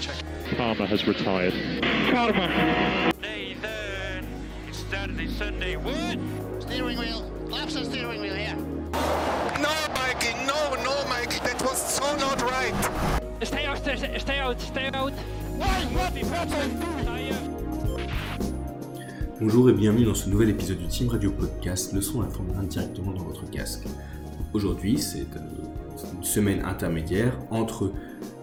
check. Palmer has retired. Karma. Nathan, it's Saturday, Sunday. What? Steering wheel. Laps on steering wheel here. No, Mikey, no, no, Mikey, that was so not right. Stay out, stay, stay out, stay out. Why? What is happening? Bonjour et bienvenue dans ce nouvel épisode du Team Radio Podcast, le son à la Formule 1 directement dans votre casque. Aujourd'hui, c'est euh, une semaine intermédiaire entre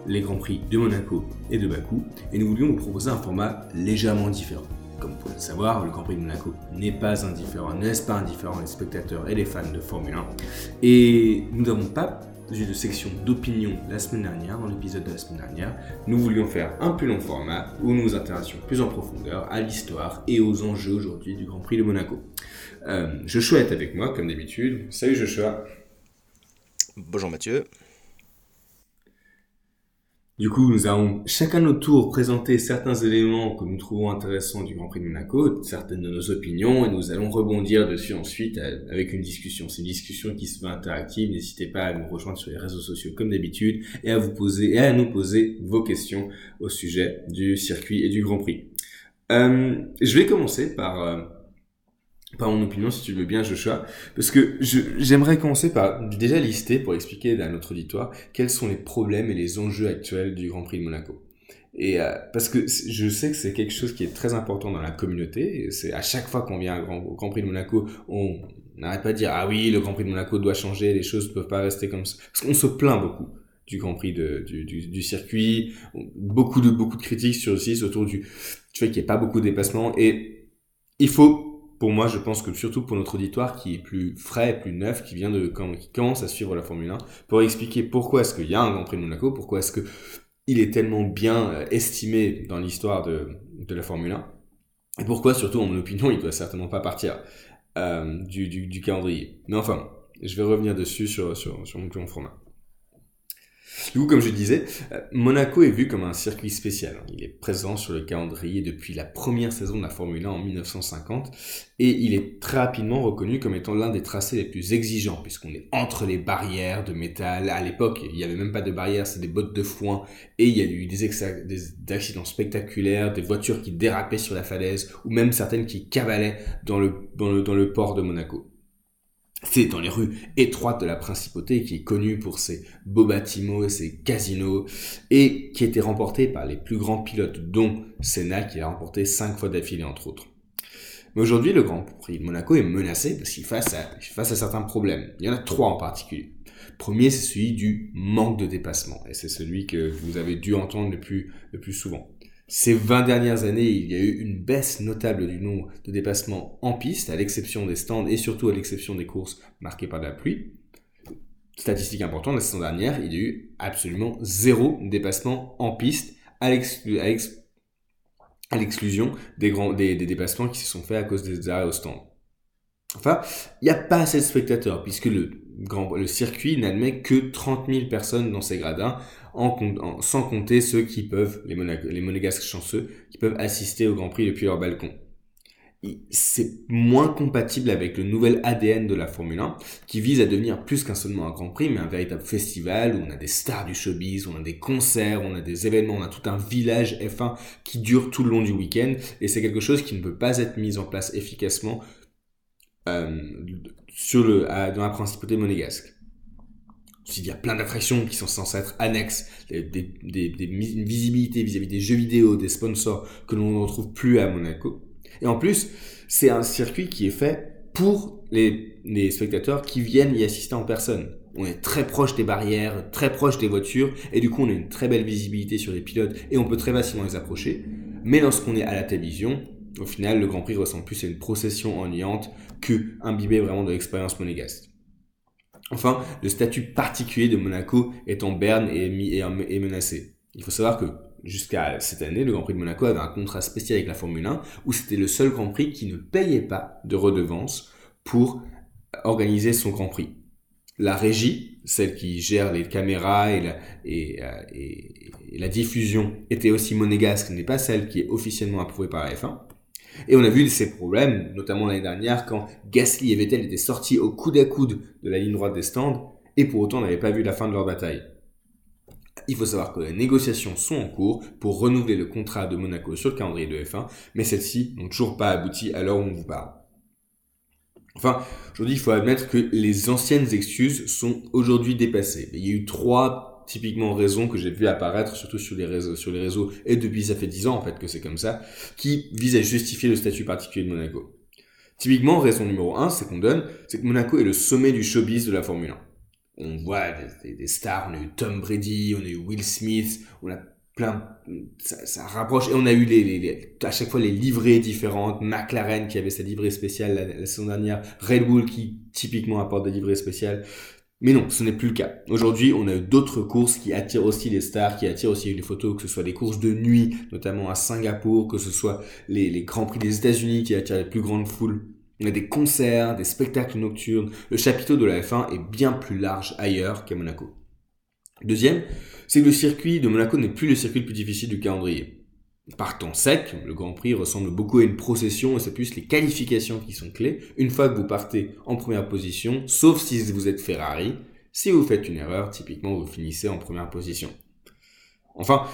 les Grands Prix de Monaco et de Bakou, et nous voulions vous proposer un format légèrement différent. Comme vous pouvez le savoir, le Grand Prix de Monaco n'est pas indifférent, n'est pas indifférent les spectateurs et les fans de Formule 1. Et nous n'avons pas eu de section d'opinion la semaine dernière, dans l'épisode de la semaine dernière. Nous voulions faire un plus long format où nous nous intéressions plus en profondeur à l'histoire et aux enjeux aujourd'hui du Grand Prix de Monaco. Euh, Joshua est avec moi, comme d'habitude. Salut Joshua. Bonjour Mathieu. Du coup, nous allons chacun notre tour présenter certains éléments que nous trouvons intéressants du Grand Prix de Monaco, certaines de nos opinions, et nous allons rebondir dessus ensuite euh, avec une discussion. C'est une discussion qui se veut interactive. N'hésitez pas à nous rejoindre sur les réseaux sociaux comme d'habitude et à vous poser et à nous poser vos questions au sujet du circuit et du Grand Prix. Euh, je vais commencer par euh, par mon opinion, si tu veux bien, Joshua, parce que j'aimerais commencer par déjà lister, pour expliquer à notre auditoire, quels sont les problèmes et les enjeux actuels du Grand Prix de Monaco. Et euh, parce que je sais que c'est quelque chose qui est très important dans la communauté. C'est à chaque fois qu'on vient au Grand Prix de Monaco, on n'arrête pas de dire ah oui, le Grand Prix de Monaco doit changer, les choses ne peuvent pas rester comme ça. Parce qu'on se plaint beaucoup du Grand Prix de, du, du, du, circuit, beaucoup de beaucoup de critiques sur le site autour du, du fait qu'il n'y ait pas beaucoup de dépassements. Et il faut pour moi, je pense que surtout pour notre auditoire qui est plus frais, plus neuf, qui vient de, qui commence à suivre la Formule 1, pour expliquer pourquoi est-ce qu'il y a un Grand Prix de Monaco, pourquoi est-ce que il est tellement bien euh, estimé dans l'histoire de, de la Formule 1, et pourquoi, surtout, en mon opinion, il doit certainement pas partir euh, du, du, calendrier. Mais enfin, je vais revenir dessus sur, sur, sur mon format. Du coup, comme je disais, euh, Monaco est vu comme un circuit spécial. Il est présent sur le calendrier depuis la première saison de la Formule 1 en 1950 et il est très rapidement reconnu comme étant l'un des tracés les plus exigeants puisqu'on est entre les barrières de métal. À l'époque, il n'y avait même pas de barrières, c'est des bottes de foin et il y a eu des, accidents spectaculaires, des voitures qui dérapaient sur la falaise ou même certaines qui cavalaient dans le port de Monaco. C'est dans les rues étroites de la principauté qui est connue pour ses beaux bâtiments et ses casinos et qui a été remporté par les plus grands pilotes dont Senna qui l'a remporté cinq fois d'affilée entre autres. Mais aujourd'hui, le Grand Prix de Monaco est menacé parce qu'il face à, face à certains problèmes. Il y en a trois en particulier. Premier, c'est celui du manque de dépassement et c'est celui que vous avez dû entendre le plus souvent. Ces 20 dernières années, il y a eu une baisse notable du nombre de dépassements en piste, à l'exception des stands et surtout à l'exception des courses marquées par la pluie. Statistique importante, la saison dernière, il y a eu absolument zéro dépassement en piste, à l'exclusion des, des, des dépassements qui se sont faits à cause des arrêts au stand. Enfin, il n'y a pas assez de spectateurs, puisque le, grand, le circuit n'admet que 30 000 personnes dans ses gradins, sans compter ceux qui peuvent, les, monégasques chanceux, qui peuvent assister au Grand Prix depuis leur balcon. C'est moins compatible avec le nouvel ADN de la Formule 1, qui vise à devenir plus qu'un seulement un Grand Prix, mais un véritable festival où on a des stars du showbiz, on a des concerts, on a des événements, on a tout un village F1 qui dure tout le long du week-end, et c'est quelque chose qui ne peut pas être mis en place efficacement euh, dans la principauté monégasque. Il y a plein d'attractions qui sont censées être annexes, des, des, visibilités vis-à-vis des jeux vidéo, des sponsors que l'on ne retrouve plus à Monaco. Et en plus, c'est un circuit qui est fait pour les, spectateurs qui viennent y assister en personne. On est très proche des barrières, très proche des voitures, et du coup on a une très belle visibilité sur les pilotes, et on peut très facilement les approcher. Mais lorsqu'on est à la télévision, au final, le Grand Prix ressemble plus à une procession ennuyante que vraiment de l'expérience monégasque. Enfin, le statut particulier de Monaco est en berne et est menacé. Il faut savoir que jusqu'à cette année, le Grand Prix de Monaco avait un contrat spécial avec la Formule 1 où c'était le seul Grand Prix qui ne payait pas de redevance pour organiser son Grand Prix. La régie, celle qui gère les caméras et la, et, euh, et, et la diffusion, était aussi monégasque, n'est pas celle qui est officiellement approuvée par la F1. Et on a vu ces problèmes, notamment l'année dernière, quand Gasly et Vettel étaient sortis au coude à coude de la ligne droite des stands, et pour autant on n'avait pas vu la fin de leur bataille. Il faut savoir que les négociations sont en cours pour renouveler le contrat de Monaco sur le calendrier de F1, mais celles-ci n'ont toujours pas abouti à l'heure où on vous parle. Enfin, aujourd'hui, il faut admettre que les anciennes excuses sont aujourd'hui dépassées. Il y a eu trois typiquement raisons que j'ai vu apparaître surtout sur les réseaux, sur les réseaux et depuis ça fait dix ans en fait que c'est comme ça, qui visent à justifier le statut particulier de Monaco. Typiquement, raison numéro un, c'est qu'on donne, c'est que Monaco est le sommet du showbiz de la Formule 1. On voit des, stars, on a eu Tom Brady, on a eu Will Smith, on a plein, ça, rapproche, et on a eu à chaque fois les livrées différentes, McLaren qui avait sa livrée spéciale la, la, saison dernière, Red Bull qui typiquement apporte des livrées spéciales. Mais non, ce n'est plus le cas. Aujourd'hui, on a d'autres courses qui attirent aussi les stars, qui attirent aussi les photos, que ce soit les courses de nuit, notamment à Singapour, que ce soit les, les Grands Prix des États-Unis qui attirent les plus grandes foules. On a des concerts, des spectacles nocturnes. Le chapiteau de la F1 est bien plus large ailleurs qu'à Monaco. Deuxième, c'est que le circuit de Monaco n'est plus le circuit le plus difficile du calendrier. Partant sec, le Grand Prix ressemble beaucoup à une procession et c'est plus les qualifications qui sont clés. Une fois que vous partez en première position, sauf si vous êtes Ferrari, si vous faites une erreur, typiquement vous finissez en première position. Enfin,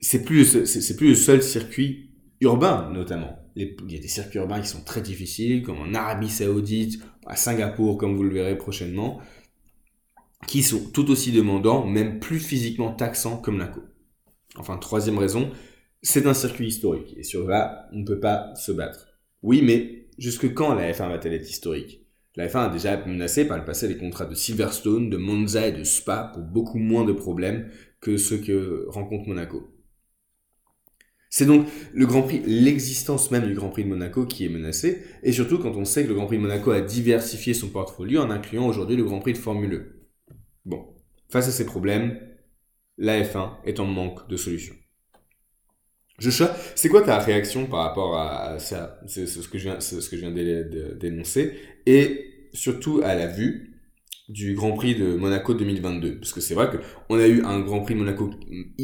c'est plus, plus le seul circuit urbain notamment. il y a des circuits urbains qui sont très difficiles, comme en Arabie Saoudite, à Singapour, comme vous le verrez prochainement qui sont tout aussi demandants, même plus physiquement taxants comme Monaco. Enfin, troisième raison, c'est un circuit historique, et sur là, on ne peut pas se battre. Oui, mais jusque quand la F1 va-t-elle être historique? La F1 a déjà menacé par le passé les contrats de Silverstone, de Monza et de Spa pour beaucoup moins de problèmes que ceux que rencontre Monaco. C'est donc le Grand Prix, l'existence même du Grand Prix de Monaco qui est menacée, et surtout quand on sait que le Grand Prix de Monaco a diversifié son portfolio en incluant aujourd'hui le Grand Prix de Formule 1. E. Bon, face à ces problèmes, la F1 est en manque de solutions. Joshua, c'est quoi ta réaction par rapport à ça? C'est ce que je viens, viens d'énoncer, et surtout à la vue du Grand Prix de Monaco 2022, parce que c'est vrai que on a eu un Grand Prix de Monaco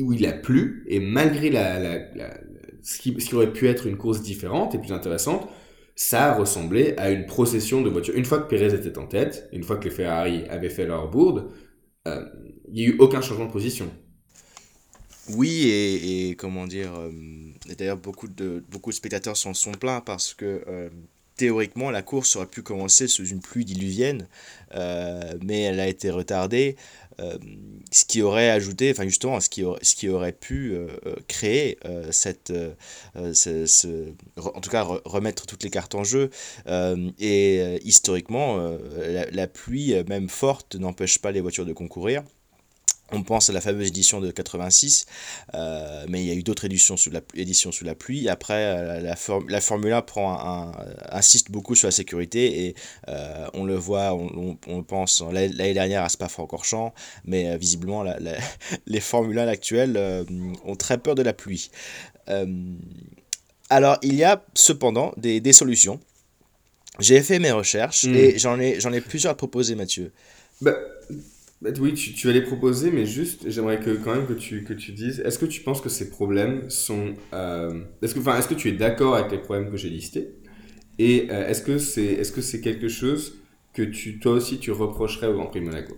où il a plu, et malgré la, la, ce, qui, ce qui aurait pu être une course différente et plus intéressante, ça ressemblait à une procession de voitures. Une fois que Pérez était en tête, une fois que les Ferrari avaient fait leur bourde, euh, il n'y a eu aucun changement de position. Oui, et, comment dire, euh, d'ailleurs beaucoup de, spectateurs s'en sont plaints parce que euh, théoriquement la course aurait pu commencer sous une pluie diluvienne, mais elle a été retardée. ce qui aurait ajouté, enfin justement, ce qui aurait, pu créer cette, ce, en tout cas remettre toutes les cartes en jeu. et historiquement, la, pluie, même forte, n'empêche pas les voitures de concourir. On pense à la fameuse édition de 86, euh, mais il y a eu d'autres éditions sous la, éditions sous la pluie. Après, euh, la, la Formule 1 prend un, insiste beaucoup sur la sécurité et euh, on le voit, on, on, pense l'année dernière à Spa-Francorchamps, mais visiblement les Formule 1 actuelles ont très peur de la pluie. alors, il y a cependant des, des solutions. J'ai fait mes recherches hmm. et j'en ai, ai plusieurs à proposer, Mathieu. Bah, bah, oui, tu, vas les proposer, mais juste, j'aimerais que quand même que tu, que tu dises, est-ce que tu penses que ces problèmes sont... Euh, est-ce que, est-ce que tu es d'accord avec les problèmes que j'ai listés? Et euh, est-ce que c'est est -ce c'est quelque chose que tu, toi aussi tu reprocherais au Grand Prix Monaco?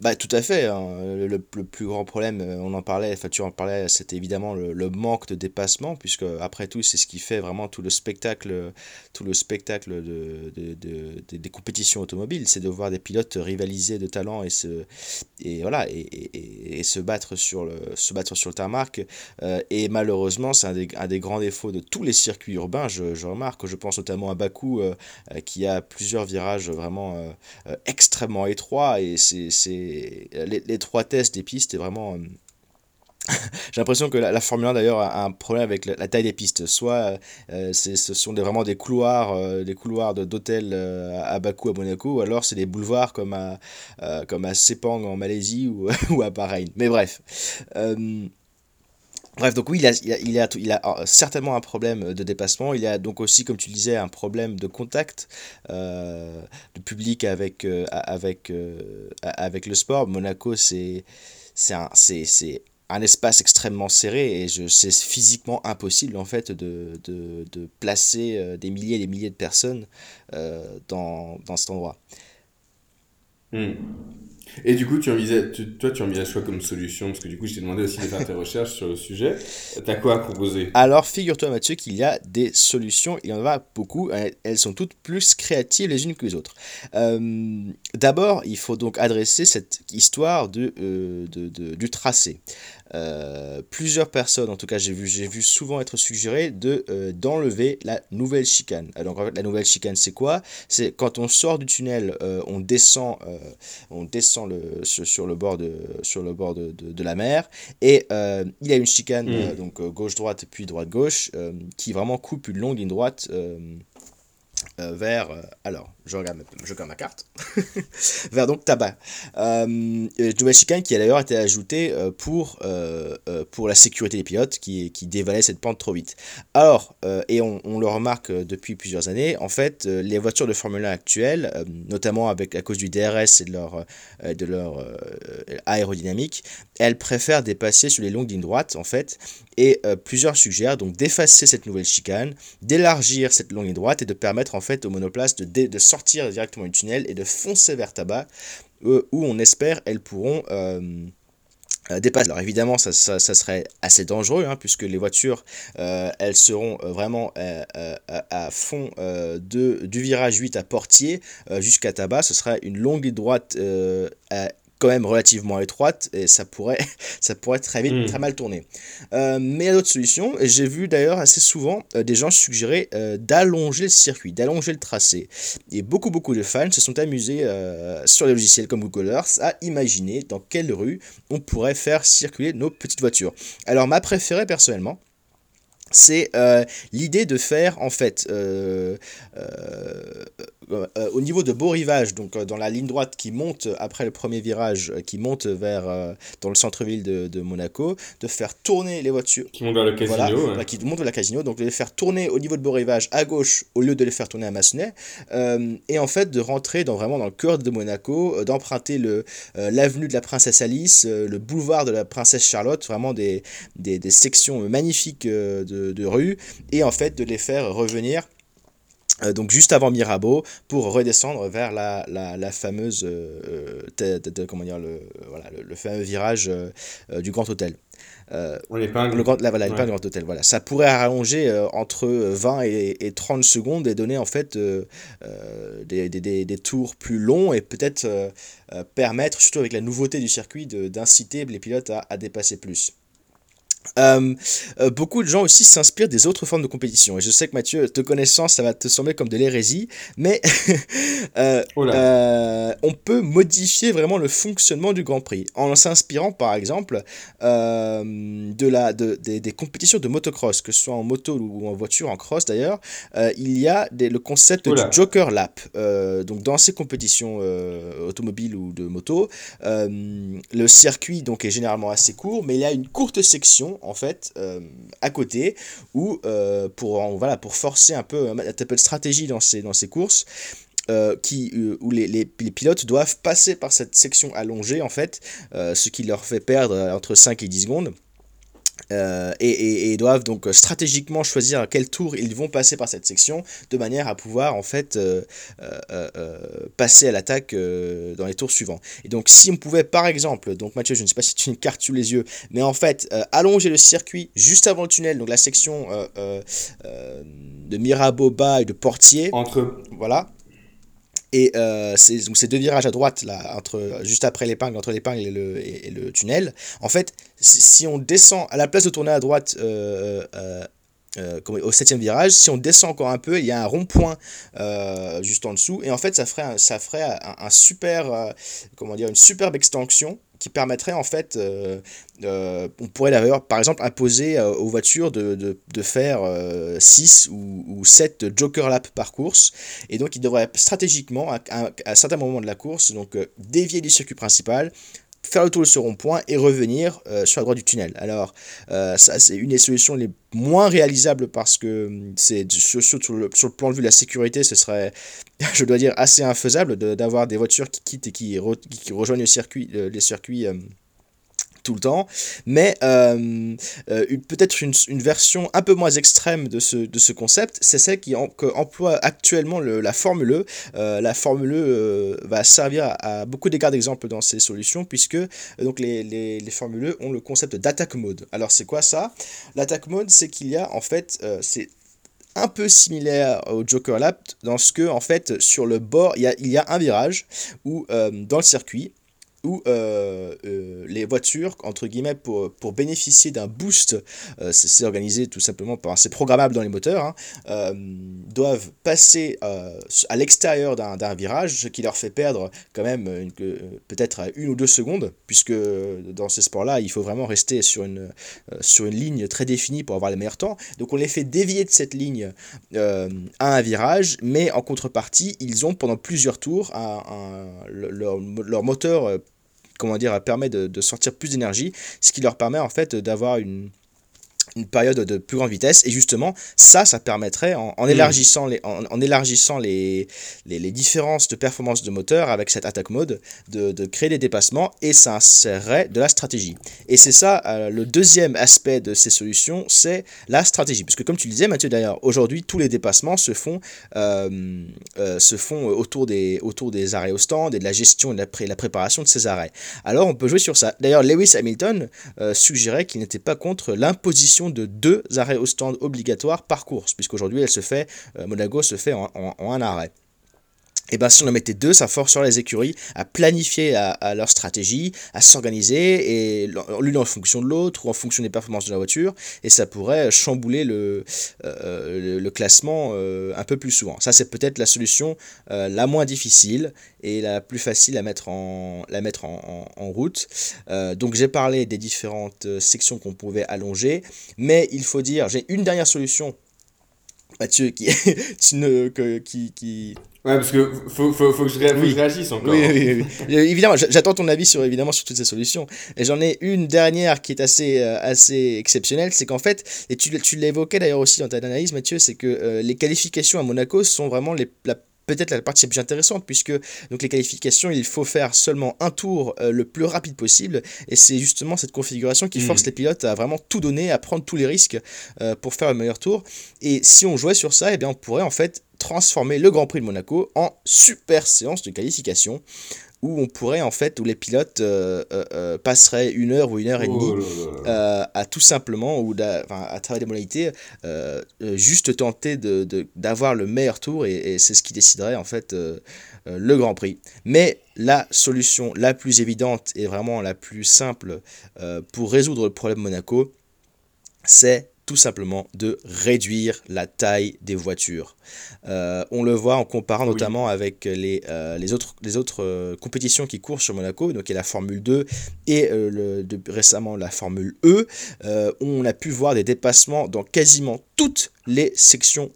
Bah, tout à fait. Hein. Le, le, plus grand problème, euh, on en parlait, enfin, tu en parlais, c'était évidemment le, manque de dépassement, puisque après tout, c'est ce qui fait vraiment tout le spectacle, tout le spectacle de, de, de, des compétitions automobiles, c'est de voir des pilotes rivaliser de talent et se, et voilà, et, et, et se, battre sur le, se battre sur le tarmac. Euh, et malheureusement, c'est un des, un des grands défauts de tous les circuits urbains, je, je remarque. Je pense notamment à Bakou, euh, qui a plusieurs virages vraiment extrêmement étroits, et c'est tests des pistes est vraiment euh, j'ai l'impression que la, Formule 1 d'ailleurs a un problème avec la, taille des pistes. Soit euh, ce sont des, vraiment des couloirs, euh, des couloirs d'hôtels à Bakou, à Monaco, ou alors c'est des boulevards comme à, comme à Sepang en Malaisie ou, ou à Bahreïn. Mais bref. Bref, donc oui, il a, il, a, il, a, euh, certainement un problème de dépassement. Il a donc aussi, comme tu le disais, un problème de contact euh, de public avec, euh, avec, avec le sport. Monaco, c'est un, un espace extrêmement serré et c'est physiquement impossible en fait de, de, de, placer des milliers et des milliers de personnes dans, dans cet endroit. Hmm. Et du coup, tu envisages, tu- toi, tu envisages quoi comme solution? Parce que du coup, je t'ai demandé aussi de faire tes recherches sur le sujet. T'as quoi à proposer? Alors, figure-toi, Mathieu, qu'il y a des solutions, il y en a beaucoup, elles- sont toutes plus créatives les unes que les autres. Euh, D'abord, il faut donc adresser cette histoire de, euh, de- de- du tracé. Euh, plusieurs personnes, en tout cas j'ai vu, vu souvent être suggéré de d'enlever la nouvelle chicane. Alors, en fait, la nouvelle chicane, c'est quoi? C'est quand on sort du tunnel, on descend, on descend le, sur, le bord de, sur le bord de, de- de la mer, et euh, il a une chicane, Mm. euh, donc euh, gauche-droite puis droite-gauche, qui vraiment coupe une longue ligne droite. vers alors je regarde je regarde ma carte. Vers donc tabac. Euh, nouvelle chicane qui a d'ailleurs été ajoutée euh, pour euh, euh, pour la sécurité des pilotes qui qui dévalaient cette pente trop vite. Alors et on, on le remarque depuis plusieurs années en fait les voitures de Formule 1 actuelles notamment avec à cause du DRS et de leur de leur aérodynamique elles préfèrent dépasser sur les longues lignes droites en fait et plusieurs suggèrent donc d'effacer cette nouvelle chicane d'élargir cette longue ligne droite et de permettre en fait aux monoplaces de, de sortir directement du tunnel et de foncer vers tabac euh, où on espère elles pourront euh, euh, dépasser. Alors évidemment ça, serait assez dangereux hein, puisque les voitures elles seront vraiment à fond de, du virage 8 à Portier jusqu'à Tabac. Ce sera une longue droite à- quand même relativement étroite et ça pourrait, ça pourrait très vite Mm. très mal tourner. Euh, mais il y a d'autres solutions. J'ai vu d'ailleurs assez souvent euh, des gens suggérer euh, d'allonger le circuit, d'allonger le tracé. Et beaucoup, beaucoup de fans se sont amusés sur les logiciels comme Google Earth à imaginer dans quelle rue on pourrait faire circuler nos petites voitures. Alors, ma préférée personnellement, c'est l'idée de faire en fait euh, euh, au niveau de Beau Rivage, donc euh, dans la ligne droite qui monte après le premier virage, qui monte vers dans le centre-ville de, de Monaco, de faire tourner les voitures. Qui monte vers le casino. Voilà, ouais. voilà, qui monte vers la casino, donc de les faire tourner au niveau de Beau Rivage à gauche au lieu de les faire tourner à Massenet, et en fait de rentrer dans, vraiment dans le cœur de Monaco, d'emprunter le l'avenue de la Princesse Alice, le boulevard de la Princesse Charlotte, vraiment des, des, des sections magnifiques de, de rue, et en fait de les faire revenir donc juste avant Mirabeau pour redescendre vers la, la, la fameuse euh, tête- comment dire le, voilà, le, le fameux virage euh, euh, du Grand Hôtel. Euh, le grand, là, voilà, Ouais. Grand Hôtel, voilà. Ça pourrait rallonger euh, entre 20 et, et 30 secondes et donner en fait euh, euh, des, des, des, des tours plus longs et peut-être euh, euh, permettre, surtout avec la nouveauté du circuit, d'inciter les pilotes à, à dépasser plus. Euh, euh, beaucoup de gens aussi s'inspirent des autres formes de compétition. Et je sais que Mathieu, te connaissant, ça va te sembler comme de l'hérésie, mais euh, Oh on peut modifier vraiment le fonctionnement du Grand Prix en s'inspirant par exemple de la, de, des, des compétitions de motocross, que ce soit en moto ou en voiture, en cross d'ailleurs. il y a des- le concept Oh du. Joker Lap. Donc dans ces compétitions automobiles ou de moto, le circuit donc est généralement assez court, mais il y a une courte section en fait euh, à côté où euh, pour en- voilà pour forcer un peu un peu de stratégie dans ces dans ces courses. euh, qui, euh, où les, les, les pilotes doivent passer par cette section allongée en fait, euh, ce qui leur fait perdre euh, entre 5 et 10 secondes. Euh, et, et- et doivent donc euh, stratégiquement choisir à quel tour ils vont passer par cette section de manière à pouvoir en fait euh, passer à l'attaque dans les tours suivants. Et donc si on pouvait par exemple, donc Mathieu je ne sais pas si tu as une carte sous les yeux, mais en fait allonger le circuit juste avant le tunnel, donc la section de Mirabeau bas et de Portier, Entre. voilà. Et euh, ces deux virages à droite là, entre juste après l'épingle, entre l'épingle et le, tunnel. En fait, si on descend à la place de tourner à droite. euh, euh, au septième virage, si on descend encore un peu, il y a un rond-point juste en dessous, et en fait, ça ferait ça ferait un, super, comment dire, une superbe extension qui permettrait en fait, euh, euh, on pourrait d'ailleurs par exemple imposer euh, aux voitures de, de, faire 6 ou, ou 7 Joker Lap par course, et donc ils devraient stratégiquement, à, à, à certains moments de la course, donc dévier du circuit principal, faire le tour de ce rond-point et revenir euh, sur la droite du tunnel. Alors, euh, ça, c'est une des solutions les moins réalisables parce que hum, c'est sur, sur- le, plan de vue de la sécurité, ce serait, je dois dire, assez infaisable de- d'avoir des voitures qui quittent et qui, qui- rejoignent le circuit, les circuits. Tout le temps, mais euh, euh, peut-être une, version un peu moins extrême de ce, de ce concept, c'est celle qui emploie actuellement le- la Formule. Euh, la Formule va servir à, beaucoup d'égards d'exemple dans ces solutions, puisque donc les, les, les Formule ont le concept d'attack mode. Alors c'est quoi ça? L'attack mode, c'est qu'il y a en fait, c'est un peu similaire au Joker Lap dans ce que en fait sur le bord il y a, il y a un virage où euh, dans le circuit euh, euh, les voitures, entre guillemets, pour, pour bénéficier d'un boost, euh, c'est organisé tout simplement par, c'est programmable dans les moteurs, hein, doivent passer à l'extérieur d'un virage, ce qui leur fait perdre quand même peut-être une ou deux secondes, puisque dans ces sports-là, il faut vraiment rester sur une, sur une ligne très définie pour avoir les meilleurs temps. Donc on les fait dévier de cette ligne à un virage, mais en contrepartie, ils ont pendant plusieurs tours leur, leur moteur comment dire, permet de, sortir plus d'énergie, ce qui leur permet en fait d'avoir une, une période de plus grande vitesse. Et justement ça ça permettrait en, en élargissant les en, en élargissant les, les, les différences de performance de moteur avec cette attaque mode de, de créer des dépassements et ça insérerait de la stratégie. Et c'est ça euh, le deuxième aspect de ces solutions c'est la stratégie. Puisque comme tu le disais Mathieu d'ailleurs aujourd'hui tous les dépassements se font euh, euh, se font autour des autour des arrêts au stand et de la gestion et de la, pré- la préparation de ces arrêts. Alors on peut jouer sur ça. D'ailleurs Lewis Hamilton suggérait qu'il n'était pas contre l'imposition de deux arrêts au stand obligatoires par course, puisqu'aujourd'hui elle se fait, euh, Monaco se fait en, un arrêt. Et bien si on en mettait deux, ça forcerait les écuries à planifier à, leur stratégie, à s'organiser, et l'un l'une en fonction de l'autre, ou en fonction des performances de la voiture, et ça pourrait chambouler le, euh, le, classement euh, un peu plus souvent. Ça c'est peut-être la solution euh, la moins difficile et la plus facile à mettre en, la mettre en, route. Donc j'ai parlé des différentes sections qu'on pouvait allonger, mais il faut dire, j'ai une dernière solution, Mathieu, qui, ne, qui, qui, Ouais, parce que faut, faut, faut que je, ré- faut que Oui. je réagisse encore. oui, oui, oui, Évidemment, j'attends ton avis sur, évidemment, sur toutes ces solutions. Et j'en ai une dernière qui est assez, euh, assez exceptionnelle, c'est qu'en fait, et tu, tu l'évoquais d'ailleurs aussi dans ta analyse, Mathieu, c'est que euh, les qualifications à Monaco sont vraiment les, la peut-être la partie la plus intéressante puisque donc les qualifications il faut faire seulement un tour euh, le plus rapide possible. Et c'est justement cette configuration qui Mhm. force les pilotes à vraiment tout donner à prendre tous les risques euh, pour faire le meilleur tour. Et si on jouait sur ça eh bien on pourrait en fait transformer le Grand Prix de Monaco en super séance de qualification où on pourrait en fait où les pilotes euh, euh, euh, passeraient une heure ou une heure et demie Oh euh, à tout simplement, ou à travers des modalités, juste tenter de- de- d'avoir le meilleur tour et, et c'est ce qui déciderait en fait le Grand Prix. Mais la solution la plus évidente et vraiment la plus simple pour résoudre le problème Monaco, c'est tout simplement de réduire la taille des voitures. Euh, on le voit en comparant Oui. notamment avec les, euh, les autres, les autres euh, compétitions qui courent sur Monaco, donc il y a la Formule 2 et le, de- récemment la Formule E. On a pu voir des dépassements dans quasiment toutes les sections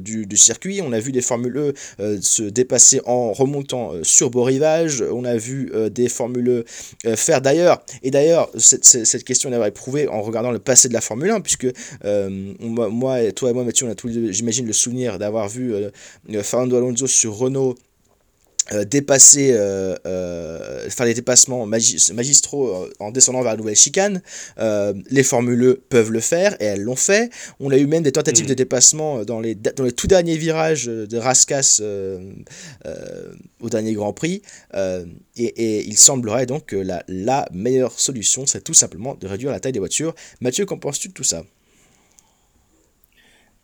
du, du circuit. On a vu des Formules E se dépasser en remontant sur beau rivage. On a vu des Formules E faire d'ailleurs, et d'ailleurs, cette, cette cette question d'avoir éprouvé en regardant le passé de la Formule 1, puisque euh, moi, toi et moi, Mathieu, on a tous j'imagine, le souvenir d'avoir vu euh, Fernando Alonso sur Renault euh, dépasser, euh, euh, faire des dépassements magis- magistraux en descendant vers la nouvelle chicane. Les Formule E peuvent le faire et elles l'ont fait. On a eu même des tentatives Mm. de dépassement dans les, dans les tout derniers virages de Rascas euh, au dernier Grand Prix. Et, et il semblerait donc que la, la meilleure solution serait tout simplement de réduire la taille des voitures. Mathieu, qu'en penses-tu de tout ça?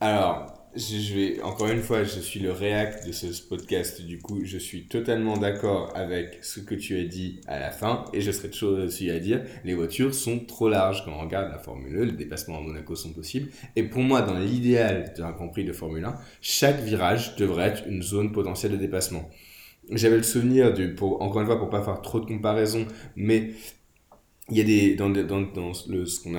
Alors, je, vais, encore une fois, je suis le réact de ce podcast, du coup, je suis totalement d'accord avec ce que tu as dit à la fin, et je serais toujours aussi à dire, les voitures sont trop larges quand on regarde la Formule 1, les dépassements à Monaco sont possibles, et pour moi, dans l'idéal d'un Grand Prix de Formule 1, chaque virage devrait être une zone potentielle de dépassement. J'avais le souvenir du, encore une fois, pour pas faire trop de comparaisons, mais il y a des, dans, le, ce qu'on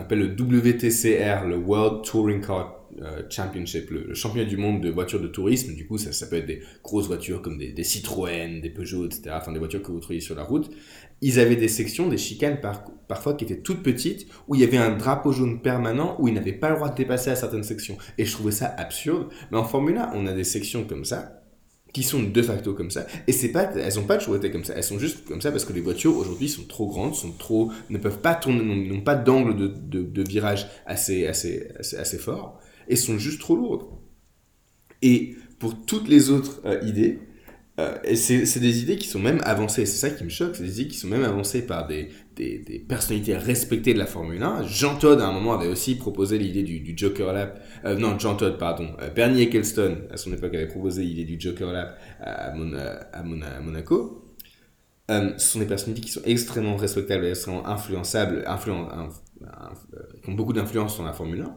appelle, le WTCR, le World Touring Car Championship, le, le championnat du monde de voitures de tourisme. Du coup, ça, ça peut être des grosses voitures comme des, Citroën, des Peugeot, etc. Enfin, des voitures que vous trouvez sur la route. Ils avaient des sections, des chicanes par, parfois qui étaient toutes petites, où il y avait un drapeau jaune permanent, où ils n'avaient pas le droit de dépasser à certaines sections. Et je trouvais ça absurde. Mais en Formule 1, on a des sections comme ça, qui sont de facto comme ça. Et c'est pas, elles ont pas toujours été comme ça. Elles sont juste comme ça parce que les voitures aujourd'hui sont trop grandes, sont trop, ne peuvent pas tourner, n'ont pas d'angle de, de, virage assez, assez, assez fort et sont juste trop lourdes. Et pour toutes les autres euh, idées, euh, c'est des idées qui sont même avancées, c'est ça qui me choque, c'est des idées qui sont même avancées par des, des, personnalités respectées de la Formule 1. Jean Todt, à un moment, avait aussi proposé l'idée du, Joker Lap, euh, non, Jean Todt, pardon, euh, Bernie Ecclestone, à son époque, avait proposé l'idée du Joker Lap à, Mon- à, Mon- à Monaco. Ce sont des personnalités qui sont extrêmement respectables, et extrêmement influençables, influen- inf- inf- qui ont beaucoup d'influence sur la Formule 1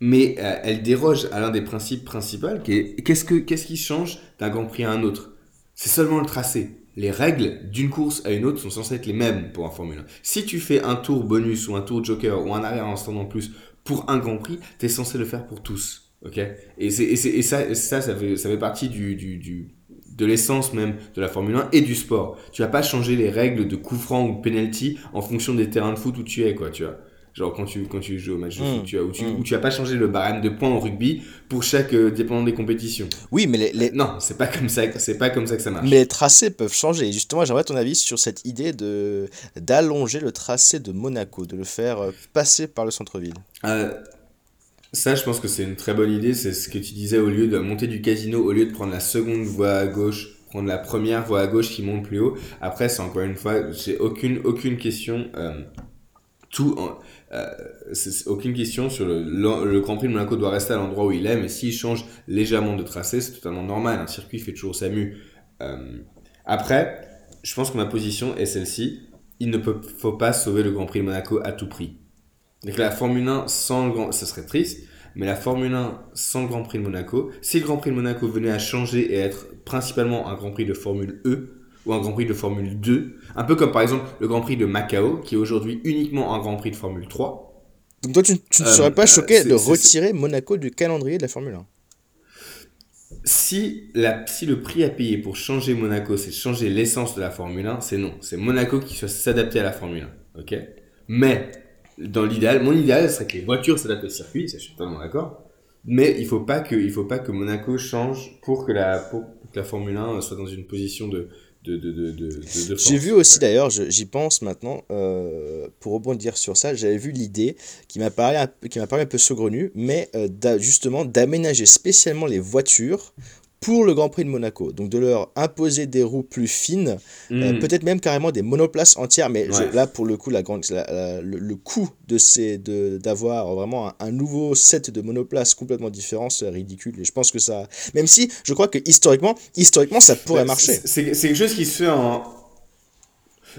mais euh, elle déroge à l'un des principes principaux qui est qu'est-ce que qu'est-ce qui change d'un Grand Prix à un autre? C'est seulement le tracé. Les règles d'une course à une autre sont censées être les mêmes pour un Formule 1. Si tu fais un tour bonus ou un tour joker ou un arrière instant en plus pour un Grand Prix, tu es censé le faire pour tous. OK? Et ça ça fait partie de l'essence même de la Formule 1 et du sport. Tu vas pas changer les règles de coup franc ou de penalty en fonction des terrains de foot où tu es quoi, tu vois. Genre quand tu, quand tu joues au match de Mm, foot, tu vois, où, tu, mm. où tu vas pas changer le barème de points au rugby pour chaque euh, dépendant des compétitions. Oui, mais les, les- Non, c'est pas comme ça, c'est pas comme ça que ça marche. mais les tracés peuvent changer. Et justement, j'aimerais ton avis sur cette idée de d'allonger le tracé de Monaco, de le faire euh, passer par le centre-ville. Euh, ça, je pense que c'est une très bonne idée. C'est ce que tu disais au lieu de monter du casino, au lieu de prendre la seconde voie à gauche, prendre la première voie à gauche qui monte plus haut. Après, c'est encore une fois, j'ai aucune, aucune question. euh, tout, euh, aucune question sur le, Grand Prix de Monaco doit rester à l'endroit où il est, mais s'il change légèrement de tracé, c'est totalement normal. Un circuit fait toujours sa mue. Euh, après, je pense que ma position est celle-ci. Il ne faut pas sauver le Grand Prix de Monaco à tout prix. Donc la Formule 1 sans le Grand, ça serait triste, mais la Formule 1 sans le Grand Prix de Monaco, si le Grand Prix de Monaco venait à changer et être principalement un Grand Prix de Formule E ou un Grand Prix de Formule 2, un peu comme par exemple le Grand Prix de Macao, qui est aujourd'hui uniquement un Grand Prix de Formule 3, Donc toi, tu, tu ne Euh, serais pas euh, choqué de retirer Monaco du calendrier de la Formule 1 si, la, si le prix à payer pour changer Monaco, c'est changer l'essence de la Formule 1, c'est non. C'est Monaco qui doit s'adapter à la Formule 1. Ok? Mais, dans l'idéal, mon idéal serait que les voitures s'adaptent au circuit, ça je suis totalement d'accord. Mais il faut pas que, il faut pas que Monaco change pour que la, pour que la Formule 1 soit dans une position de, de, de, de, de, de- de force. J'ai vu aussi d'ailleurs, j'y pense maintenant, euh, pour rebondir sur ça, j'avais vu l'idée qui m'a paru, un peu- qui m'a paru un peu saugrenue, mais euh, justement d'aménager spécialement les voitures pour le Grand Prix de Monaco. Donc de leur imposer des roues plus fines, euh, Mm. peut-être même carrément des monoplaces entières, mais je- là pour le coup, la grande, la- la- le, le coût de ces, de, d'avoir vraiment un, un nouveau set de monoplaces complètement différent, c'est ridicule. Et je pense que ça, même si je crois que historiquement, historiquement ça pourrait marcher. c'est quelque chose qui se fait en.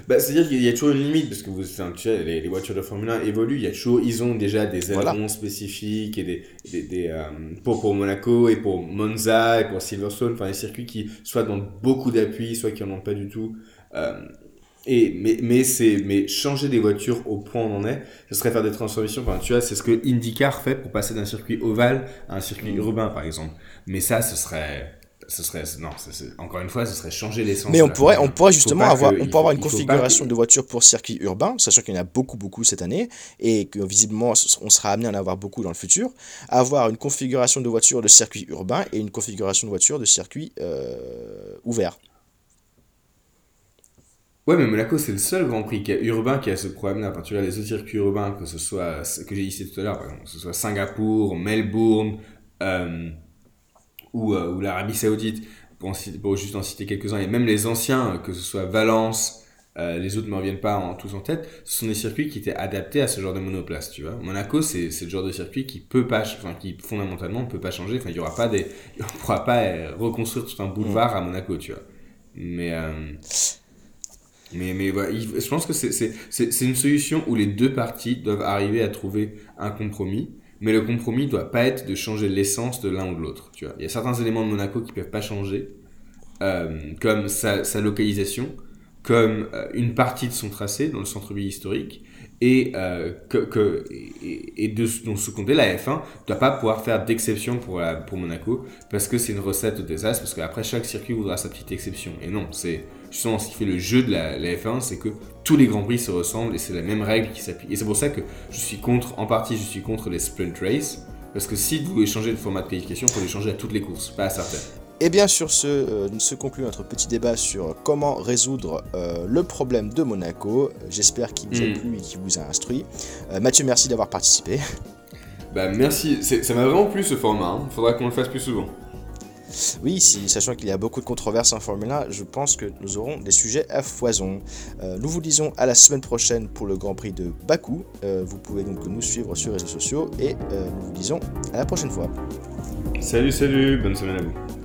Bah, C'est-à-dire qu'il y a toujours une limite, parce que vous, tu sais, les, les voitures de Formule 1 évoluent, il y a toujours, ils ont déjà des ailerons Voilà. spécifiques et des, des, des, euh, pour, pour Monaco et pour Monza et pour Silverstone, enfin des circuits qui soit demandent beaucoup d'appui, soit qui en ont pas du tout. Euh, et, mais, mais, mais changer des voitures au point où on en est, ce serait faire des transformations. Enfin, tu vois, c'est ce que IndyCar fait pour passer d'un circuit ovale à un circuit Mm. urbain, par exemple. Mais ça, ce serait, ce serait, non, ce- encore une fois, ce serait changer l'essence. Mais on pourrait, on 1. pourrait justement avoir, on avoir faut- une configuration que- de voitures pour circuit urbain, sachant qu'il y en a beaucoup, beaucoup cette année, et que visiblement on sera amené à en avoir beaucoup dans le futur. Avoir une configuration de voitures de circuit urbain et une configuration de voitures de circuit euh, ouvert. Ouais, mais Monaco, c'est le seul Grand Prix qui a urbain qui a ce problème-là. Enfin, tu vois, les autres circuits urbains, que ce soit, que j'ai dit tout à l'heure, que ce soit Singapour, Melbourne, euh, ou, euh, ou l'Arabie Saoudite, pour, juste en citer quelques-uns, et même les anciens, que ce soit Valence, euh, les autres ne me reviennent pas tous en tête, ce sont des circuits qui étaient adaptés à ce genre de monoplace, tu vois. Monaco, c'est le genre de circuit qui peut pas, enfin, qui fondamentalement ne peut pas changer. Enfin, il y aura pas des, on pourra pas euh, reconstruire tout un boulevard à Monaco, tu vois. Mais, euh, mais, mais voilà, il- je pense que c'est une solution où les deux parties doivent arriver à trouver un compromis. Mais le compromis doit pas être de changer l'essence de l'un ou de l'autre. Tu vois, il y a certains éléments de Monaco qui peuvent pas changer, euh, comme sa, sa localisation, comme euh, une partie de son tracé dans le centre-ville historique, et euh, que, et, de dans ce côté, la F1 doit pas pouvoir faire d'exception pour pour Monaco parce que c'est une recette au désastre, parce qu'après chaque circuit voudra sa petite exception. Et non, c'est justement ce qui fait le jeu de la, la F1, c'est que tous les grands prix se ressemblent et c'est la même règle qui s'applique. Et c'est pour ça que je suis contre, en partie, je suis contre les sprint race. Parce que si vous voulez changer de format de qualification, il faut les changer à toutes les courses, pas à certaines. Et bien sur ce, euh, se conclut notre petit débat sur comment résoudre euh, le problème de Monaco. J'espère qu'il vous a Mm. plu et qu'il vous a instruit. Euh, Mathieu, merci d'avoir participé. Bah merci, ça m'a vraiment plu ce format, hein. faudra qu'on le fasse plus souvent. Oui, si, sachant qu'il y a beaucoup de controverses en Formule 1, je pense que nous aurons des sujets à foison. Euh, nous vous disons à la semaine prochaine pour le Grand Prix de Bakou. Euh, vous pouvez donc nous suivre sur les réseaux sociaux et euh, nous vous disons à la prochaine fois. Salut salut, bonne semaine à vous.